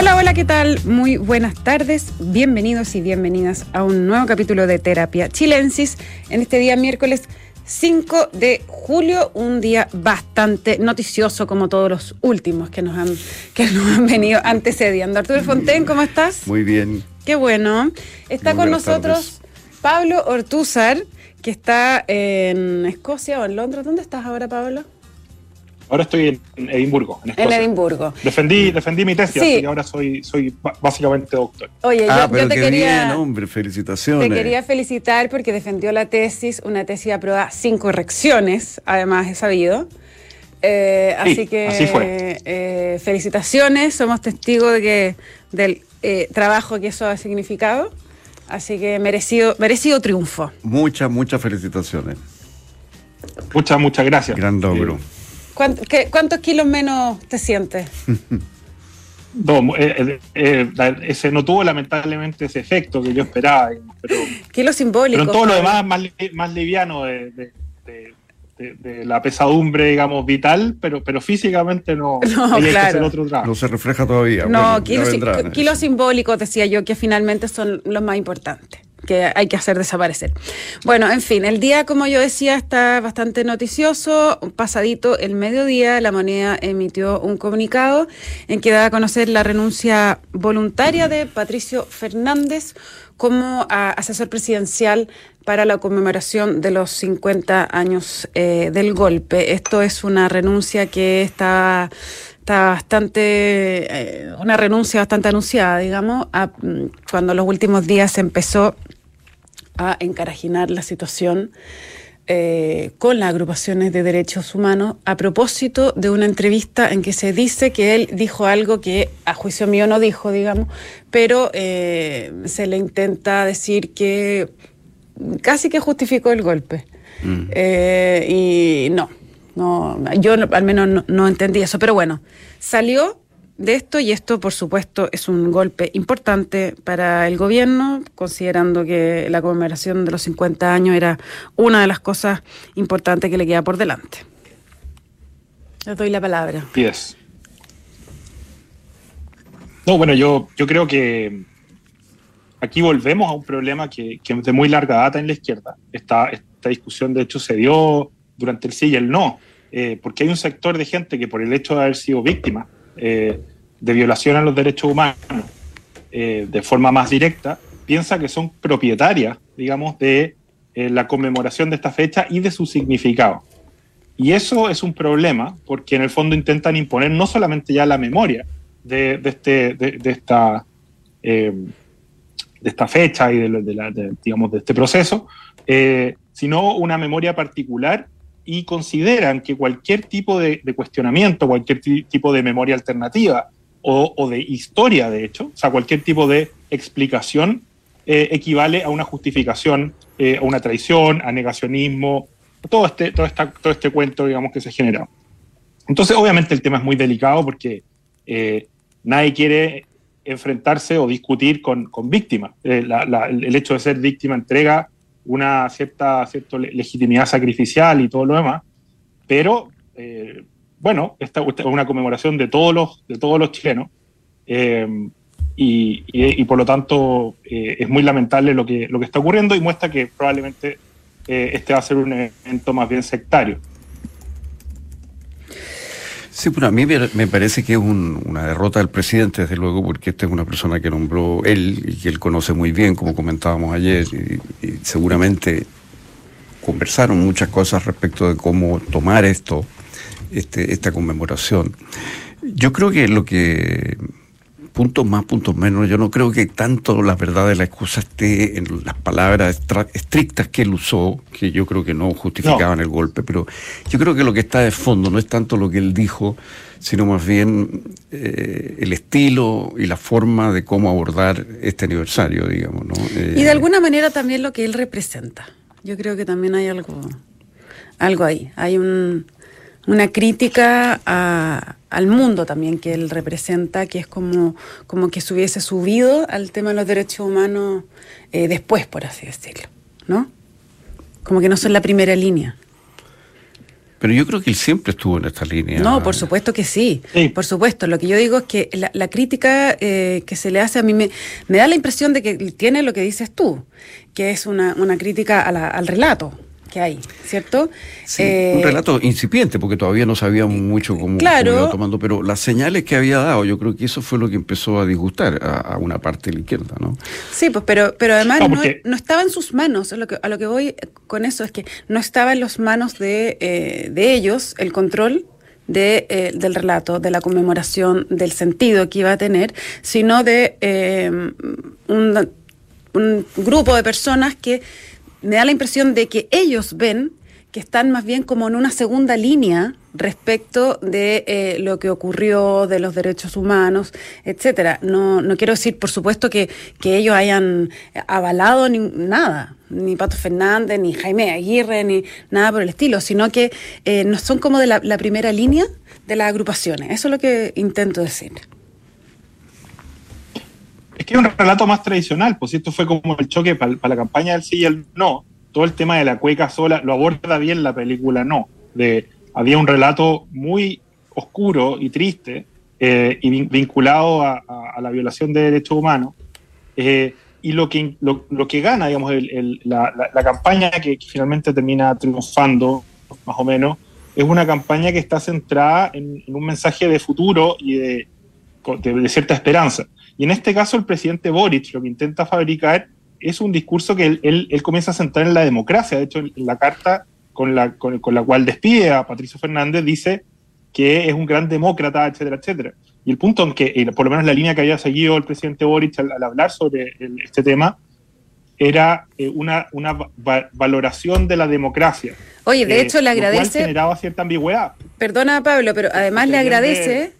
Hola, hola, ¿qué tal? Muy buenas tardes, bienvenidos y bienvenidas a un nuevo capítulo de Terapia Chilensis en este día miércoles 5 de julio, un día bastante noticioso como todos los últimos que nos han, que nos han venido antecediendo. Arturo Fonten, ¿cómo estás? Muy bien. Qué bueno. Está Muy con nosotros Pablo Ortúzar, que está en Escocia o en Londres. ¿Dónde estás ahora, Pablo? Ahora estoy en Edimburgo, en. Edimburgo. Defendí, defendí mi tesis Sí. y ahora soy, soy básicamente doctor. Oye, yo- ah, yo, pero te qué quería... bien, hombre, felicitaciones. Te quería felicitar porque defendió la tesis, una tesis aprobada sin correcciones, además he sabido. Eh, Sí, así que así fue. eh, felicitaciones, somos testigos de que, del eh, trabajo que eso ha significado. Así que merecido, merecido triunfo. Muchas, muchas felicitaciones. Muchas, muchas gracias. Gran logro. ¿Cuánt- qué- ¿Cuántos kilos menos te sientes? no, eh, eh, eh, ese no tuvo lamentablemente ese efecto que yo esperaba, pero, Kilos simbólicos. pero en todo lo demás más, más liviano de, de- de- de- de la pesadumbre, digamos, vital, pero, pero físicamente no, No, que claro. hacer otro trabajo. No se refleja todavía. No, bueno, kilos, vendrán. kilos simbólicos, decía yo, que finalmente son los más importantes, que hay que hacer desaparecer. Bueno, en fin, el día, como yo decía, está bastante noticioso. Pasadito el mediodía, la moneda emitió un comunicado en que da a conocer la renuncia voluntaria de Patricio Fernández como ah, asesor presidencial para la conmemoración de los 50 años eh, del golpe. Esto es una renuncia que está está bastante, eh, una renuncia bastante anunciada, digamos, a, mm, cuando los últimos días empezó a encarajinar la situación eh, con las agrupaciones de derechos humanos a propósito de una entrevista en que se dice que él dijo algo que a juicio mío no dijo, digamos, pero eh, se le intenta decir que casi que justificó el golpe. Eh, y no, no, yo al menos no, no entendí eso, pero bueno, salió de esto y esto por supuesto es un golpe importante para el gobierno, considerando que la conmemoración de los 50 años era una de las cosas importantes que le queda por delante. Les doy la palabra. Así es. No, bueno, yo, yo creo que aquí volvemos a un problema que, que es de muy larga data en la izquierda. Esta, esta discusión, de hecho, se dio durante el sí y el no, eh, porque hay un sector de gente que por el hecho de haber sido víctima eh, de violación a los derechos humanos eh, de forma más directa, piensa que son propietarias, digamos, de eh, la conmemoración de esta fecha y de su significado. Y eso es un problema porque en el fondo intentan imponer no solamente ya la memoria de, de este, de, esta, eh, de esta fecha y de, la- digamos, de este proceso, sino una memoria particular y consideran que cualquier tipo de, de cuestionamiento, cualquier ti- tipo de memoria alternativa o, o de historia, de hecho, o sea, cualquier tipo de explicación eh, equivale a una justificación, eh, a una traición, a negacionismo, todo este, todo, esta, todo este cuento, digamos, que se genera. Entonces, obviamente el tema es muy delicado porque eh, nadie quiere enfrentarse o discutir con, con víctimas. Eh, la- la- el hecho de ser víctima entrega una cierta, cierta le- legitimidad sacrificial y todo lo demás, pero eh, bueno, esta, es una conmemoración de todos los, de todos los chilenos eh, y, por lo tanto eh, es muy lamentable lo que, lo que está ocurriendo y muestra que probablemente este va a ser un evento más bien sectario. Sí, bueno, a mí me me parece que es un- una derrota del presidente, desde luego, porque esta es una persona que nombró él y que él conoce muy bien, como comentábamos ayer, y, y seguramente conversaron muchas cosas respecto de cómo tomar esto, este, esta conmemoración. Yo creo que lo que puntos más, puntos menos. Yo no creo que tanto la verdad de la excusa esté en las palabras estrictas que él usó, que yo creo que no justificaban el golpe, pero yo creo que lo que está de fondo no es tanto lo que él dijo, sino más bien eh, el estilo y la forma de cómo abordar este aniversario, digamos. ¿no? Eh, Y de alguna manera también lo que él representa. Yo creo que también hay algo, algo ahí. Hay un, una crítica a- al mundo también que él representa, que es como, como que se hubiese subido al tema de los derechos humanos eh, después, por así decirlo, ¿no? Como que no son la primera línea. Pero yo creo que él siempre estuvo en esta línea. No, por supuesto que sí. Por supuesto. Lo que yo digo es que la, crítica eh, que se le hace a mí me, me, da la impresión de que tiene lo que dices tú, que es una, una crítica al relato que hay, ¿cierto? Sí, un eh, relato incipiente, porque todavía no sabíamos mucho cómo, claro, iba tomando, pero las señales que había dado, yo creo que eso fue lo que empezó a disgustar a, una parte de la izquierda, ¿no? Sí, pues, pero, pero además no, estaba en sus manos, a lo, que, a lo que voy con eso es que no estaba en las manos de, eh, de ellos el control de, eh, del relato, de la conmemoración, del sentido que iba a tener, sino de un, un grupo de personas que me da la impresión de que ellos ven que están más bien como en una segunda línea respecto de eh, lo que ocurrió, de los derechos humanos, etcétera. No, no quiero decir, por supuesto, que, ellos hayan avalado ni, nada, ni Pato Fernández, ni Jaime Aguirre, ni nada por el estilo, sino que eh, no son como de la, la primera línea de las agrupaciones. Eso es lo que intento decir que es un relato más tradicional, pues esto fue como el choque para, la campaña del sí y el no. Todo el tema de la cueca sola lo aborda bien la película No. De, había un relato muy oscuro y triste eh, y vinculado a, la violación de derechos humanos. Eh, y lo que, lo, que gana, digamos, la, campaña que, finalmente termina triunfando, más o menos, es una campaña que está centrada en, un mensaje de futuro y de, de cierta esperanza. Y en este caso el presidente Boric lo que intenta fabricar es un discurso que él, comienza a centrar en la democracia. De hecho, en la carta con la, con, la cual despide a Patricio Fernández dice que es un gran demócrata, etcétera, etcétera. Y el punto en que, por lo menos la línea que había seguido el presidente Boric al, hablar sobre este tema, era eh, una, una valoración de la democracia. Oye, de eh, hecho le agradece... generaba cierta ambigüedad. Perdona Pablo, pero además le agradece,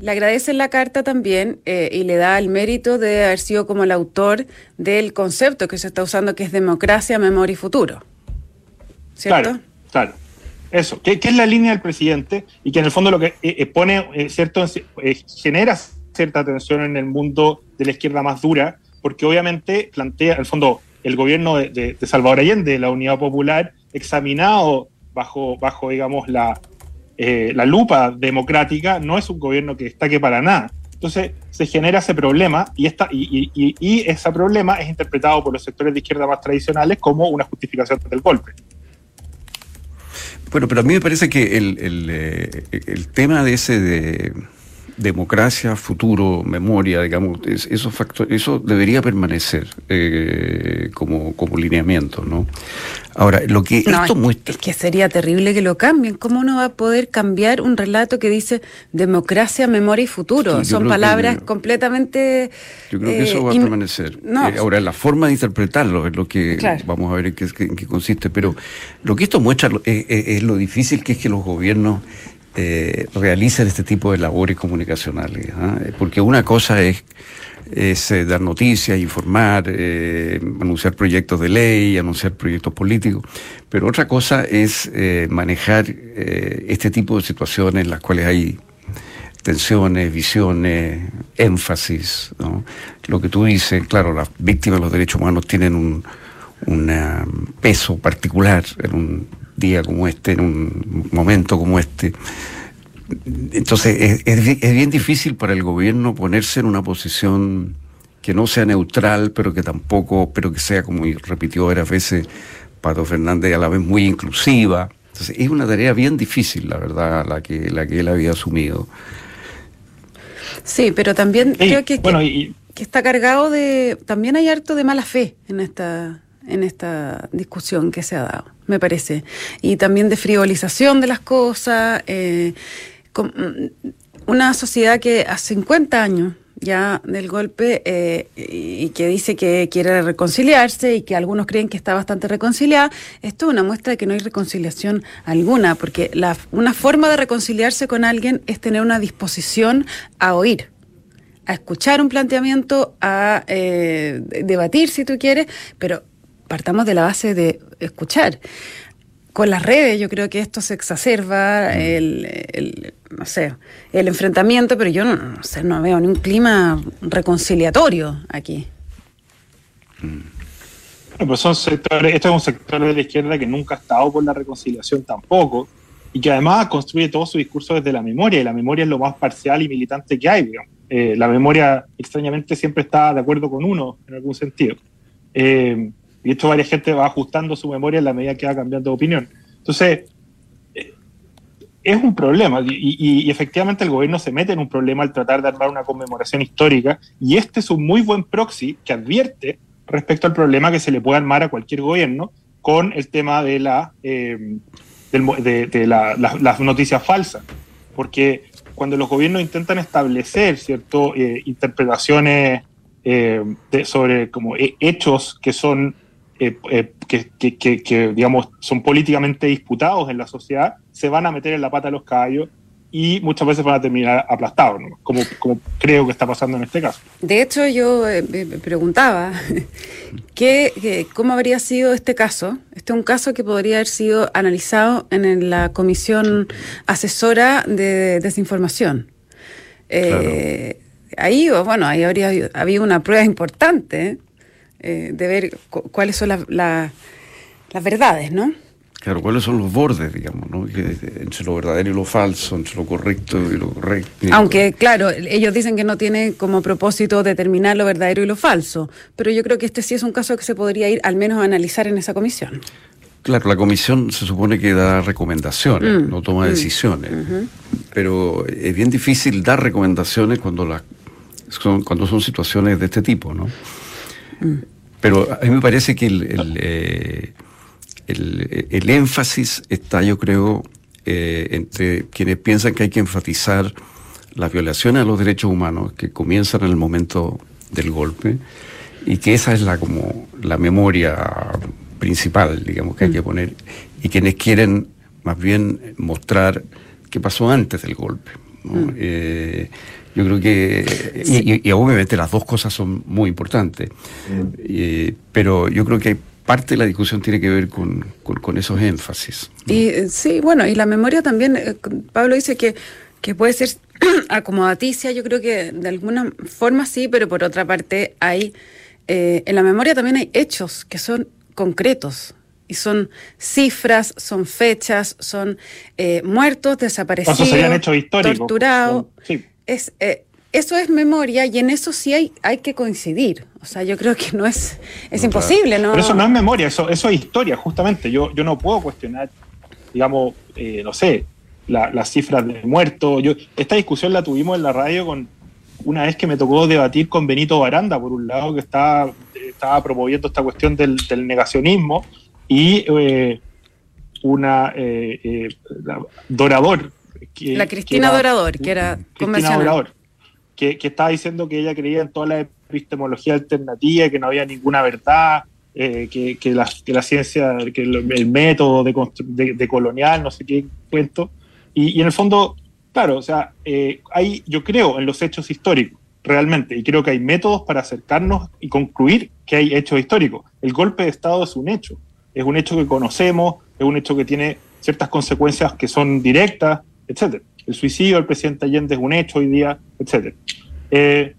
le agradece la carta también eh, y le da el mérito de haber sido como el autor del concepto que se está usando que es democracia, memoria y futuro. ¿Cierto? Claro, claro. Eso, que, es la línea del presidente y que en el fondo lo que pone, cierto, genera cierta tensión en el mundo de la izquierda más dura, porque obviamente plantea, en el fondo, el gobierno de, Salvador Allende, la Unidad Popular, examinado bajo, bajo digamos, la, eh, la lupa democrática, no es un gobierno que destaque para nada. Entonces se genera ese problema y, esta, y, y, ese problema es interpretado por los sectores de izquierda más tradicionales como una justificación del golpe. Bueno, pero a mí me parece que el, el, eh, el tema de ese de democracia, futuro, memoria, digamos, esos factores, eso debería permanecer eh, como, como lineamiento, ¿no? Ahora, lo que esto muestra... Es que sería terrible que lo cambien. ¿Cómo uno va a poder cambiar un relato que dice democracia, memoria y futuro? Son palabras completamente... Yo creo que eso va a eh, permanecer. Eh, ahora, la forma de interpretarlo es lo que vamos a ver en qué, consiste, pero lo que esto muestra es lo difícil que es que los gobiernos eh, este tipo de labores comunicacionales. ¿ah? Porque una cosa es, eh, dar noticias, informar, eh, anunciar proyectos de ley, anunciar proyectos políticos, pero otra cosa es manejar este tipo de situaciones en las cuales hay tensiones, visiones, énfasis. Lo que tú dices, claro, las víctimas de los derechos humanos tienen un, un peso particular en un día como este, en un momento como este. Entonces es, bien difícil para el gobierno ponerse en una posición que no sea neutral, pero que tampoco, pero que sea, como repitió varias veces Pato Fernández, a la vez muy inclusiva. Entonces es una tarea bien difícil, la verdad, la que, la que él había asumido. Sí, pero también creo que, que, está cargado de... También hay harto de mala fe en esta, en esta discusión que se ha dado me parece. Y también de frivolización de las cosas. Eh, mm, una sociedad que hace 50 años ya del golpe eh, y que dice que quiere reconciliarse y que algunos creen que está bastante reconciliada, esto es una muestra de que no hay reconciliación alguna, porque la, una forma de reconciliarse con alguien es tener una disposición a oír a escuchar un planteamiento, a eh, debatir si tú quieres, pero partamos de la base de escuchar. Con las redes yo creo que esto se exacerba, mm. el, no sé, el enfrentamiento, pero yo no, sé, no veo ni un clima reconciliatorio aquí. pues son sectores, esto es un sector de la izquierda que nunca ha estado por la reconciliación tampoco, y que además construye todo su discurso desde la memoria, y la memoria es lo más parcial y militante que hay. Eh, la memoria, extrañamente, siempre está de acuerdo con uno, en algún sentido. Eh, y esto varias gente va ajustando su memoria en la medida que va cambiando de opinión. Entonces, eh, es un problema, y, efectivamente el gobierno se mete en un problema al tratar de armar una conmemoración histórica, y este es un muy buen proxy que advierte respecto al problema que se le puede armar a cualquier gobierno con el tema de la de, las noticias falsas, porque cuando los gobiernos intentan establecer cierto eh, interpretaciones eh, sobre como hechos que son eh, que, digamos son políticamente disputados en la sociedad, se van a meter en la pata de los caballos y muchas veces van a terminar aplastados, como, como creo que está pasando en este caso. De hecho, yo eh, me preguntaba ¿qué, cómo habría sido este caso. Este es un caso que podría haber sido analizado en la comisión asesora de desinformación. Eh, ahí, bueno, ahí habría habido una prueba importante eh, de ver cuáles son las verdades, ¿no? Claro, ¿cuáles son los bordes, digamos, ¿no? entre lo verdadero y lo falso, entre lo correcto y lo correcto? Aunque, claro, ellos dicen que no tiene como propósito determinar lo verdadero y lo falso, pero yo creo que este sí es un caso que se podría ir al menos a analizar en esa comisión. Claro, la comisión se supone que da recomendaciones, mm, no toma mm, decisiones, pero es bien difícil dar recomendaciones cuando, las son, cuando son situaciones de este tipo, ¿no? Mm. Pero a mí me parece que el... Eh, el, énfasis está, yo creo, eh, entre quienes piensan que hay que enfatizar las violaciones a los derechos humanos que comienzan en el momento del golpe y que esa es la como la memoria principal, digamos, que hay que mm. poner y quienes quieren más bien mostrar qué pasó antes del golpe. Mm. Eh, yo creo que, y, obviamente las dos cosas son muy importantes, mm. eh, pero yo creo que hay parte de la discusión tiene que ver con, esos énfasis. Y eh, sí, bueno, y la memoria también, eh, Pablo dice que, que puede ser acomodaticia, yo creo que de alguna forma sí, pero por otra parte hay, eh, en la memoria también hay hechos que son concretos, y son cifras, son fechas, son muertos, desaparecidos, torturados. Sí. Es, eso es memoria y en eso sí hay, hay que coincidir. O sea, yo creo que no es, es imposible, ¿no? Pero eso no es memoria, eso, eso es historia, justamente. Yo, yo no puedo cuestionar, digamos, eh, no sé, las cifras de muertos. Yo, esta discusión la tuvimos en la radio con una vez que me tocó debatir con Benito Baranda, por un lado, que estaba, estaba promoviendo esta cuestión del, negacionismo, y eh, una eh, Dorador. La Cristina Dorador, que era Cristina Dorador que, estaba diciendo que ella creía en toda la epistemología alternativa, que no había ninguna verdad, eh, que, que, la, que, la, ciencia, que el, método de, de, colonial, no sé qué cuento. Y, en el fondo, claro, o sea, eh, hay, yo creo en los hechos históricos, realmente, y creo que hay métodos para acercarnos y concluir que hay hechos históricos. El golpe de Estado es un hecho, es un hecho que conocemos, es un hecho que tiene ciertas consecuencias que son directas, etcétera. El suicidio del presidente Allende es un hecho hoy día, etc. Eh,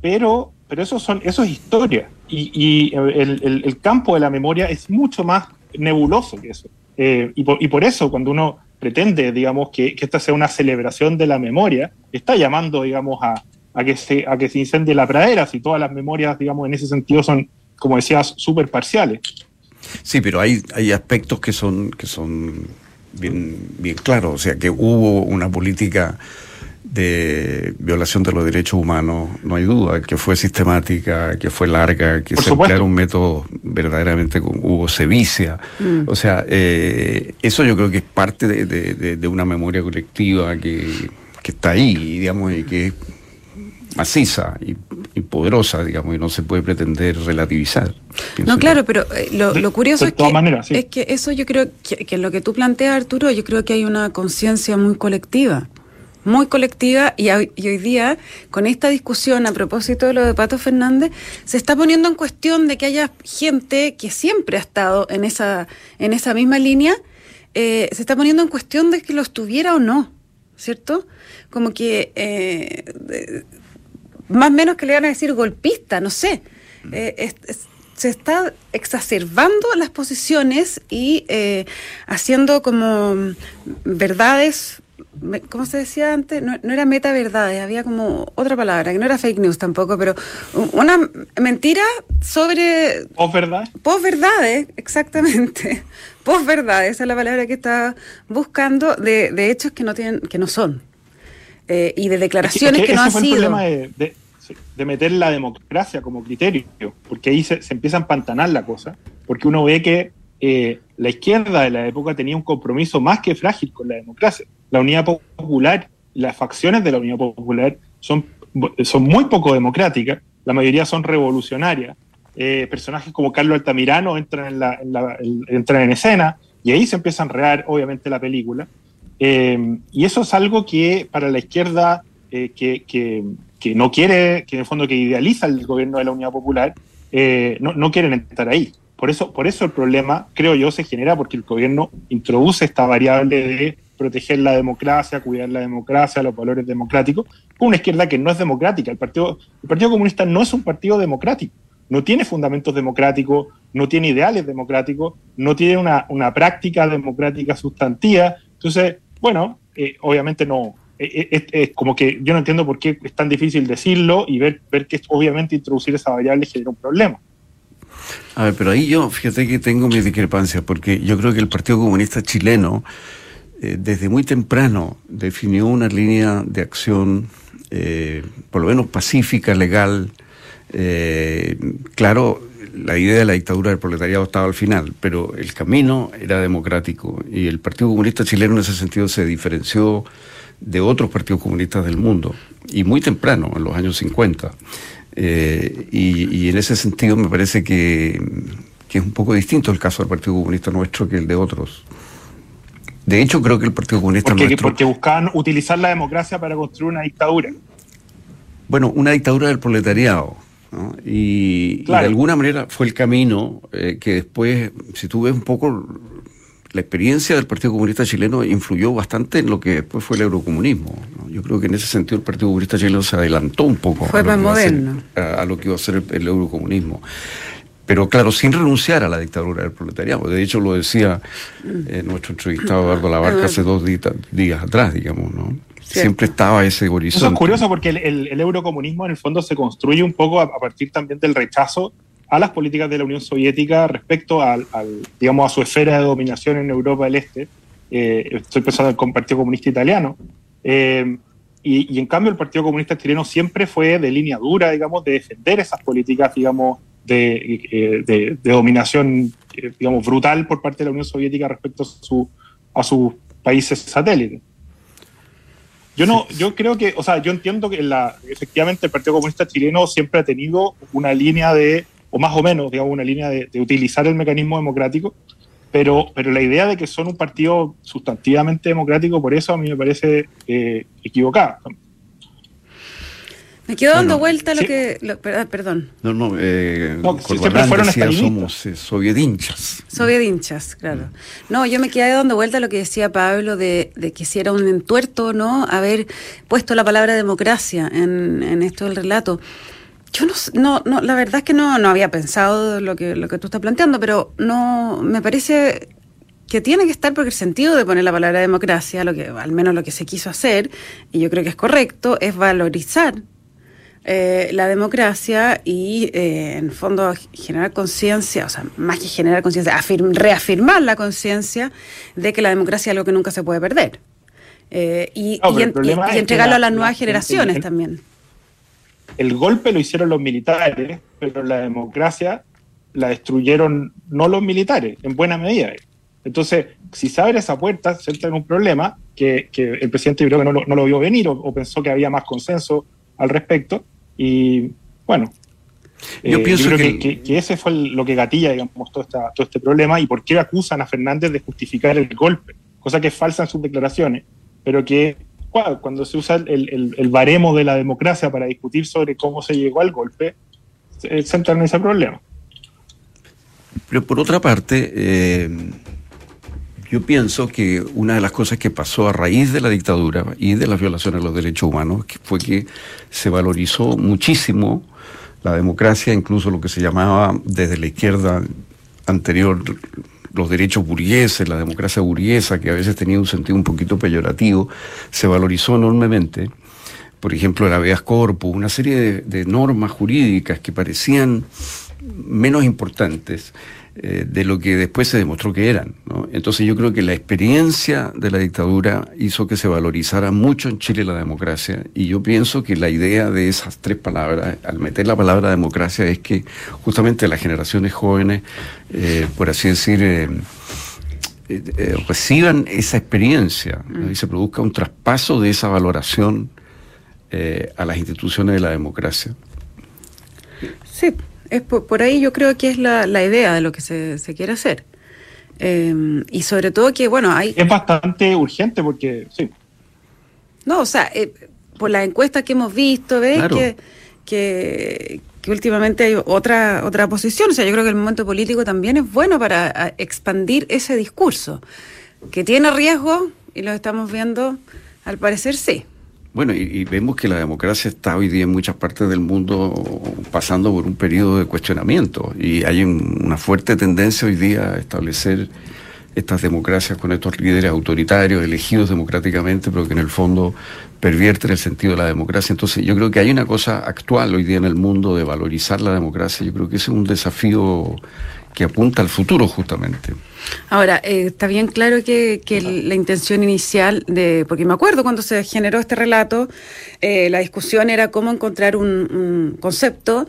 pero, pero eso, son, eso es historia. Y, el, campo de la memoria es mucho más nebuloso que eso. Eh, y, por, eso, cuando uno pretende, digamos, que, esta sea una celebración de la memoria, está llamando, digamos, a, que, se, a que se incendie la pradera, si todas las memorias, digamos, en ese sentido son, como decías, súper parciales. Sí, pero hay, hay aspectos que son, que son bien, bien claro, o sea que hubo una política de violación de los derechos humanos, no hay duda, que fue sistemática, que fue larga, que se emplearon métodos verdaderamente con hubo sevicia. Mm. O sea, eh, eso yo creo que es parte de, de, una memoria colectiva que, que, está ahí, digamos, y que es maciza y, poderosa, digamos, y no se puede pretender relativizar. No, claro, pero eh, lo, curioso es, que, es que eso yo creo que, que lo que tú planteas, Arturo, yo creo que hay una conciencia muy colectiva muy colectiva y, hoy día, con esta discusión a propósito de lo de Pato Fernández, se está poniendo en cuestión de que haya gente que siempre ha estado en esa, en esa misma línea, eh, se está poniendo en cuestión de que lo estuviera o no, ¿cierto? Como que eh, más menos que le van a decir golpista, no sé. Mm. Eh, se está exacerbando las posiciones y eh, haciendo como verdades ¿cómo se decía antes? No, era meta verdades, había como otra palabra, que no era fake news tampoco, pero una mentira sobre... Post-verdad. Post-verdades, exactamente. Post-verdades, esa es la palabra que está buscando, de, de hechos que no, tienen, que no son. Eh, y de declaraciones que, no han sido. el problema de, de, meter la democracia como criterio, porque ahí se, se empieza a empantanar la cosa, porque uno ve que eh, la izquierda de la época tenía un compromiso más que frágil con la democracia. La Unidad Popular, las facciones de la Unidad Popular son, son muy poco democráticas, la mayoría son revolucionarias. Eh, personajes como Carlos Altamirano entran en, la, entran en escena y ahí se empieza a enredar, obviamente, la película. Eh, y eso es algo que para la izquierda que, que, que, no quiere, que en el fondo que idealiza el gobierno de la Unidad Popular, no, no quieren estar ahí. Por eso, por eso el problema, creo yo, se genera porque el gobierno introduce esta variable de proteger la democracia, cuidar la democracia, los valores democráticos, con una izquierda que no es democrática. El Partido, el partido Comunista no es un partido democrático, no tiene fundamentos democráticos, no tiene ideales democráticos, no tiene una, una práctica democrática sustantiva. Entonces, bueno, eh, obviamente no, eh, eh, es, como que yo no entiendo por qué es tan difícil decirlo y ver, ver que obviamente introducir esa variable genera un problema. A ver, pero ahí yo, fíjate que tengo mis discrepancias, porque yo creo que el Partido Comunista chileno, desde muy temprano, definió una línea de acción, por lo menos pacífica, legal. Eh, claro, la idea de la dictadura del proletariado estaba al final, pero el camino era democrático y el Partido Comunista chileno en ese sentido se diferenció de otros partidos comunistas del mundo, y muy temprano, en los años 50. Eh, y, en ese sentido me parece que, es un poco distinto el caso del Partido Comunista nuestro que el de otros. De hecho, creo que el Partido Comunista porque, nuestro... Porque buscaban utilizar la democracia para construir una dictadura. Bueno, una dictadura del proletariado. Y, de alguna manera fue el camino eh, que después, si tú ves un poco la experiencia del Partido Comunista chileno influyó bastante en lo que después fue el eurocomunismo. Yo creo que en ese sentido el Partido Comunista chileno se adelantó un poco fue a, lo moderno. A, lo que iba a ser el, eurocomunismo. Pero claro, sin renunciar a la dictadura del proletariado. De hecho, lo decía eh, nuestro entrevistado Eduardo Labarca hace dos días, atrás, digamos, ¿no? Siempre estaba ese horizonte. Eso es curioso porque el, eurocomunismo en el fondo se construye un poco a partir también del rechazo a las políticas de la Unión Soviética respecto al, digamos, a su esfera de dominación en Europa del Este. Eh, estoy pensando en el Partido Comunista Italiano. Eh, y, en cambio el Partido Comunista Chileno siempre fue de línea dura, digamos, de defender esas políticas, digamos, de, eh, dominación, digamos, brutal por parte de la Unión Soviética respecto a, su, a sus países satélites. Yo no, yo creo que, o sea, yo entiendo que la, efectivamente el Partido Comunista Chileno siempre ha tenido una línea de o más o menos, digamos, una línea de, utilizar el mecanismo democrático, pero, pero la idea de que son un partido sustantivamente democrático, por eso a mí me parece eh, equivocada. Me quedo dando vuelta lo que. perdón. No, no, eh, siempre fueron decía, somos eh, soviedinchas. Soviedinchas, claro. No, yo me quedé dando vuelta a lo que decía Pablo de, de, que si era un entuerto, ¿no? Haber puesto la palabra democracia en, en esto del relato. Yo no, no, la verdad es que no, no había pensado lo que, lo que tú estás planteando, pero no, me parece que tiene que estar porque el sentido de poner la palabra democracia, lo que, al menos lo que se quiso hacer, y yo creo que es correcto, es valorizar eh, la democracia y eh, en fondo generar conciencia, o sea, más que generar conciencia, reafirmar la conciencia de que la democracia es algo que nunca se puede perder. Eh, y, y, entregarlo a las nuevas generaciones también el golpe lo hicieron los militares, pero la democracia la destruyeron no los militares, en buena medida. Entonces, si se abre esa puerta, se entra en un problema que, el presidente creo que no lo, vio venir o, pensó que había más consenso al respecto. Y bueno, yo, eh, pienso creo que, ese fue lo que gatilla, digamos, todo, esta, todo este problema y por qué acusan a Fernández de justificar el golpe, cosa que es falsa en sus declaraciones, pero que cuando se usa el, baremo de la democracia para discutir sobre cómo se llegó al golpe, se, entra en ese problema. Pero por otra parte, eh, yo pienso que una de las cosas que pasó a raíz de la dictadura y de las violaciones de los derechos humanos fue que se valorizó muchísimo la democracia, incluso lo que se llamaba desde la izquierda anterior los derechos burgueses, la democracia burguesa, que a veces tenía un sentido un poquito peyorativo, se valorizó enormemente. Por ejemplo, el habeas corpus, una serie de normas jurídicas que parecían menos importantes eh, de lo que después se demostró que eran. Entonces yo creo que la experiencia de la dictadura hizo que se valorizara mucho en Chile la democracia y yo pienso que la idea de esas tres palabras, al meter la palabra democracia, es que justamente las generaciones jóvenes, eh, por así decir, eh, reciban esa experiencia mm. y se produzca un traspaso de esa valoración a las instituciones de la democracia. Sí, es por, ahí yo creo que es la, idea de lo que se, quiere hacer. Em, y sobre todo que, bueno, hay... Es bastante urgente porque, sí. No, o sea, eh, por las encuestas que hemos visto, ¿ves? Que, que, últimamente hay otra, otra posición. O sea, yo creo que el momento político también es bueno para expandir ese discurso. Que tiene riesgo, y lo estamos viendo, al parecer sí. Bueno, y, vemos que la democracia está hoy día en muchas partes del mundo pasando por un periodo de cuestionamiento y hay una fuerte tendencia hoy día a establecer estas democracias con estos líderes autoritarios elegidos democráticamente, pero que en el fondo pervierten el sentido de la democracia. Entonces yo creo que hay una cosa actual hoy día en el mundo de valorizar la democracia. Yo creo que ese es un desafío que apunta al futuro justamente. Ahora, eh, está bien claro que, la intención inicial de, porque me acuerdo cuando se generó este relato, eh, la discusión era cómo encontrar un, concepto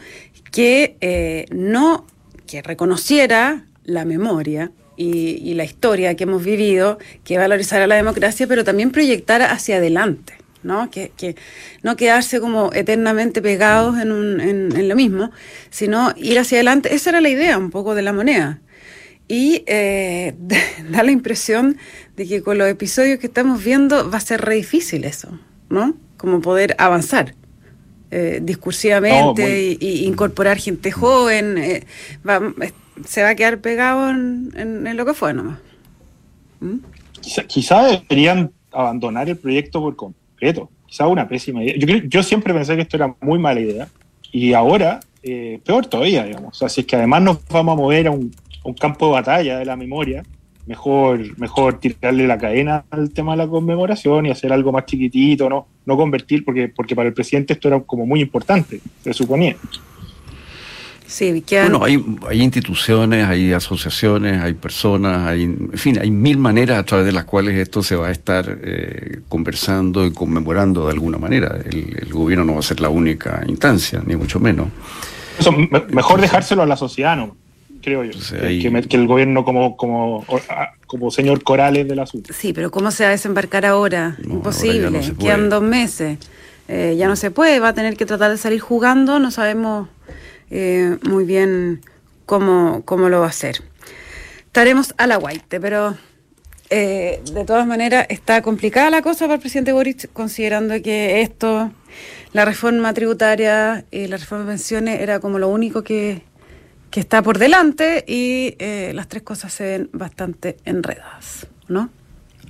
que eh, no, que reconociera la memoria y, la historia que hemos vivido, que valorizara la democracia, pero también proyectara hacia adelante. ¿no? Que, no quedarse como eternamente pegados en, un, en, lo mismo, sino ir hacia adelante. Esa era la idea un poco de la moneda. Y eh, da la impresión de que con los episodios que estamos viendo va a ser re difícil eso, ¿no? Como poder avanzar eh, discursivamente e incorporar gente joven. Eh, se va a quedar pegado en, lo que fue nomás. ¿Mm? Quizá, deberían abandonar el proyecto por completo. Quizá una pésima idea. Yo, yo siempre pensé que esto era muy mala idea. Y ahora, peor todavía, digamos. O sea, si es que además nos vamos a mover a un un campo de batalla de la memoria, mejor, mejor tirarle la cadena al tema de la conmemoración y hacer algo más chiquitito, no, no convertir, porque, porque para el presidente esto era como muy importante, se suponía. Sí, Bueno, hay, hay instituciones, hay asociaciones, hay personas, hay, en fin, hay mil maneras a través de las cuales esto se va a estar eh, conversando y conmemorando de alguna manera. El, el, gobierno no va a ser la única instancia, ni mucho menos. Eso, mejor dejárselo a la sociedad, ¿no? Creo yo. que, el gobierno como, como, como señor Corales del asunto. Sí, pero ¿cómo se va a desembarcar ahora? Imposible. Quedan dos meses. Eh, ya no se puede, va a tener que tratar de salir jugando, no sabemos eh, muy bien cómo, cómo lo va a hacer. Estaremos a la guaite, pero eh, de todas maneras está complicada la cosa para el presidente Boric, considerando que esto, la reforma tributaria y la reforma de pensiones era como lo único que, que está por delante y eh, las tres cosas se ven bastante enredadas, ¿no?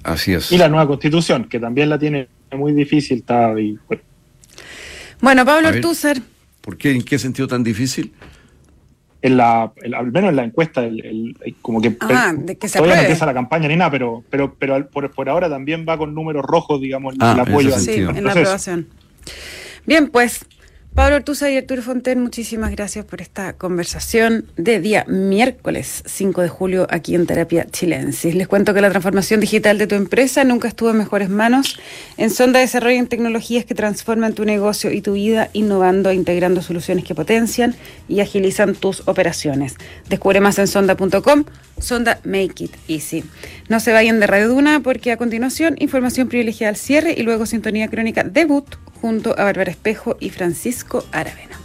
Así es. Y la nueva constitución, que también la tiene muy difícil. Está, bueno. Pablo Ortúzar. ¿Por qué? ¿En qué sentido tan difícil? En la, al menos en la encuesta, el, como que, ah, de que se todavía no empieza la campaña ni nada, pero, pero, pero por, por ahora también va con números rojos, digamos, ah, el apoyo. Sí, en la aprobación. Bien, pues Pablo Ortuza y Arturo Fonten, muchísimas gracias por esta conversación de día miércoles 5 de julio aquí en Terapia Chilensis. Les cuento que la transformación digital de tu empresa nunca estuvo en mejores manos. En Sonda desarrollan tecnologías que transforman tu negocio y tu vida, innovando e integrando soluciones que potencian y agilizan tus operaciones. Descubre más en sonda.com. Sonda Make It Easy. No se vayan de Radio Duna porque a continuación información privilegiada al cierre y luego sintonía crónica debut junto a Bárbara Espejo y Francisco Aravena.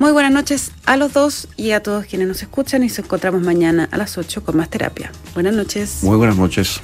Muy buenas noches a los dos y a todos quienes nos escuchan y nos encontramos mañana a las 8 con más terapia. Buenas noches. Muy buenas noches.